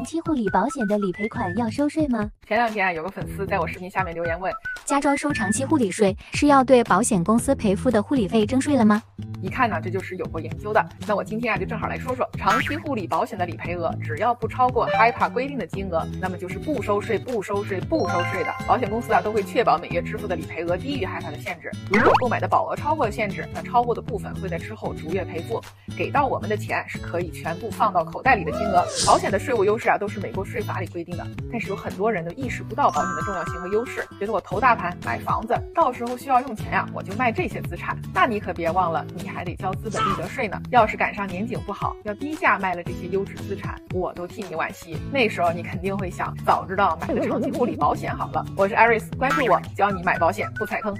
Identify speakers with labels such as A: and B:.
A: 长期护理保险的理赔款要收税吗？
B: 前两天啊，有个粉丝在我视频下面留言问，
A: 加州收长期护理税是要对保险公司赔付的护理费征税了吗？
B: 一看呢，这就是有过研究的。那我今天啊，就正好来说说长期护理保险的理赔额，只要不超过 HIPAA 规定的金额，那么就是不收税、不收税、不收税的。保险公司啊，都会确保每月支付的理赔额低于 HIPAA 的限制。如果购买的保额超过了限制，那超过的部分会在之后逐月赔付。给到我们的钱是可以全部放到口袋里的金额。保险的税务优势啊，都是美国税法里规定的。但是有很多人都意识不到保险的重要性和优势，觉得我投大盘买房子，到时候需要用钱呀，我就卖这些资产。那你可别忘了，你还得交资本。利得税呢？要是赶上年景不好，要低价卖了这些优质资产，我都替你惋惜。那时候你肯定会想，早知道买个长期护理保险好了。我是 Aris，关注我，教你买保险不踩坑。